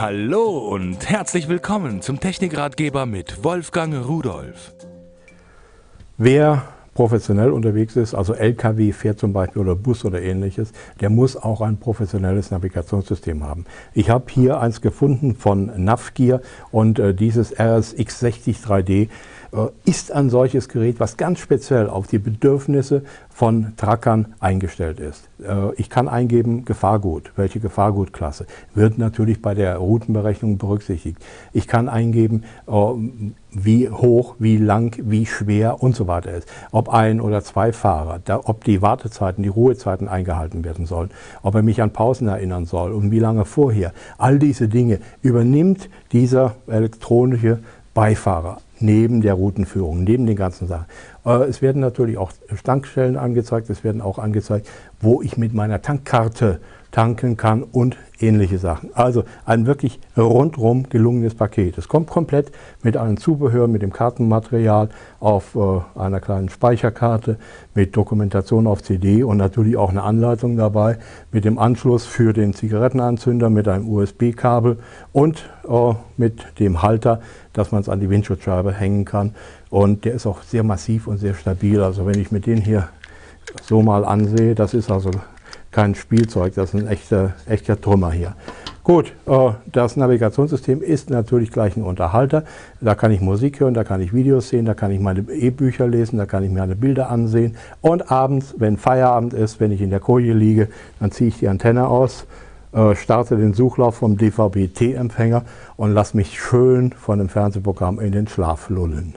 Hallo und herzlich willkommen zum Technikratgeber mit Wolfgang Rudolf. Wer professionell unterwegs ist, also LKW fährt zum Beispiel oder Bus oder ähnliches, der muss auch ein professionelles Navigationssystem haben. Ich habe hier eins gefunden von Navgear und äh, dieses RSX60 3D äh, ist ein solches Gerät, was ganz speziell auf die Bedürfnisse von Trackern eingestellt ist. Äh, ich kann eingeben Gefahrgut, welche Gefahrgutklasse, wird natürlich bei der Routenberechnung berücksichtigt. Ich kann eingeben, äh, wie hoch, wie lang, wie schwer und so weiter ist. Ob ein oder zwei Fahrer, ob die Wartezeiten, die Ruhezeiten eingehalten werden sollen, ob er mich an Pausen erinnern soll und wie lange vorher. All diese Dinge übernimmt dieser elektronische Beifahrer neben der Routenführung, neben den ganzen Sachen. Äh, es werden natürlich auch Tankstellen angezeigt, es werden auch angezeigt, wo ich mit meiner Tankkarte tanken kann und ähnliche Sachen. Also ein wirklich rundrum gelungenes Paket. Es kommt komplett mit einem Zubehör, mit dem Kartenmaterial auf äh, einer kleinen Speicherkarte, mit Dokumentation auf CD und natürlich auch eine Anleitung dabei, mit dem Anschluss für den Zigarettenanzünder, mit einem USB-Kabel und äh, mit dem Halter, dass man es an die Windschutzscheibe hängen kann. Und der ist auch sehr massiv und sehr stabil. Also wenn ich mit den hier so mal ansehe, das ist also kein Spielzeug, das ist ein echter, echter Trümmer hier. Gut, äh, das Navigationssystem ist natürlich gleich ein Unterhalter. Da kann ich Musik hören, da kann ich Videos sehen, da kann ich meine E-Bücher lesen, da kann ich meine Bilder ansehen. Und abends, wenn Feierabend ist, wenn ich in der Koje liege, dann ziehe ich die Antenne aus, äh, starte den Suchlauf vom DVB-T-Empfänger und lasse mich schön von dem Fernsehprogramm in den Schlaf lullen.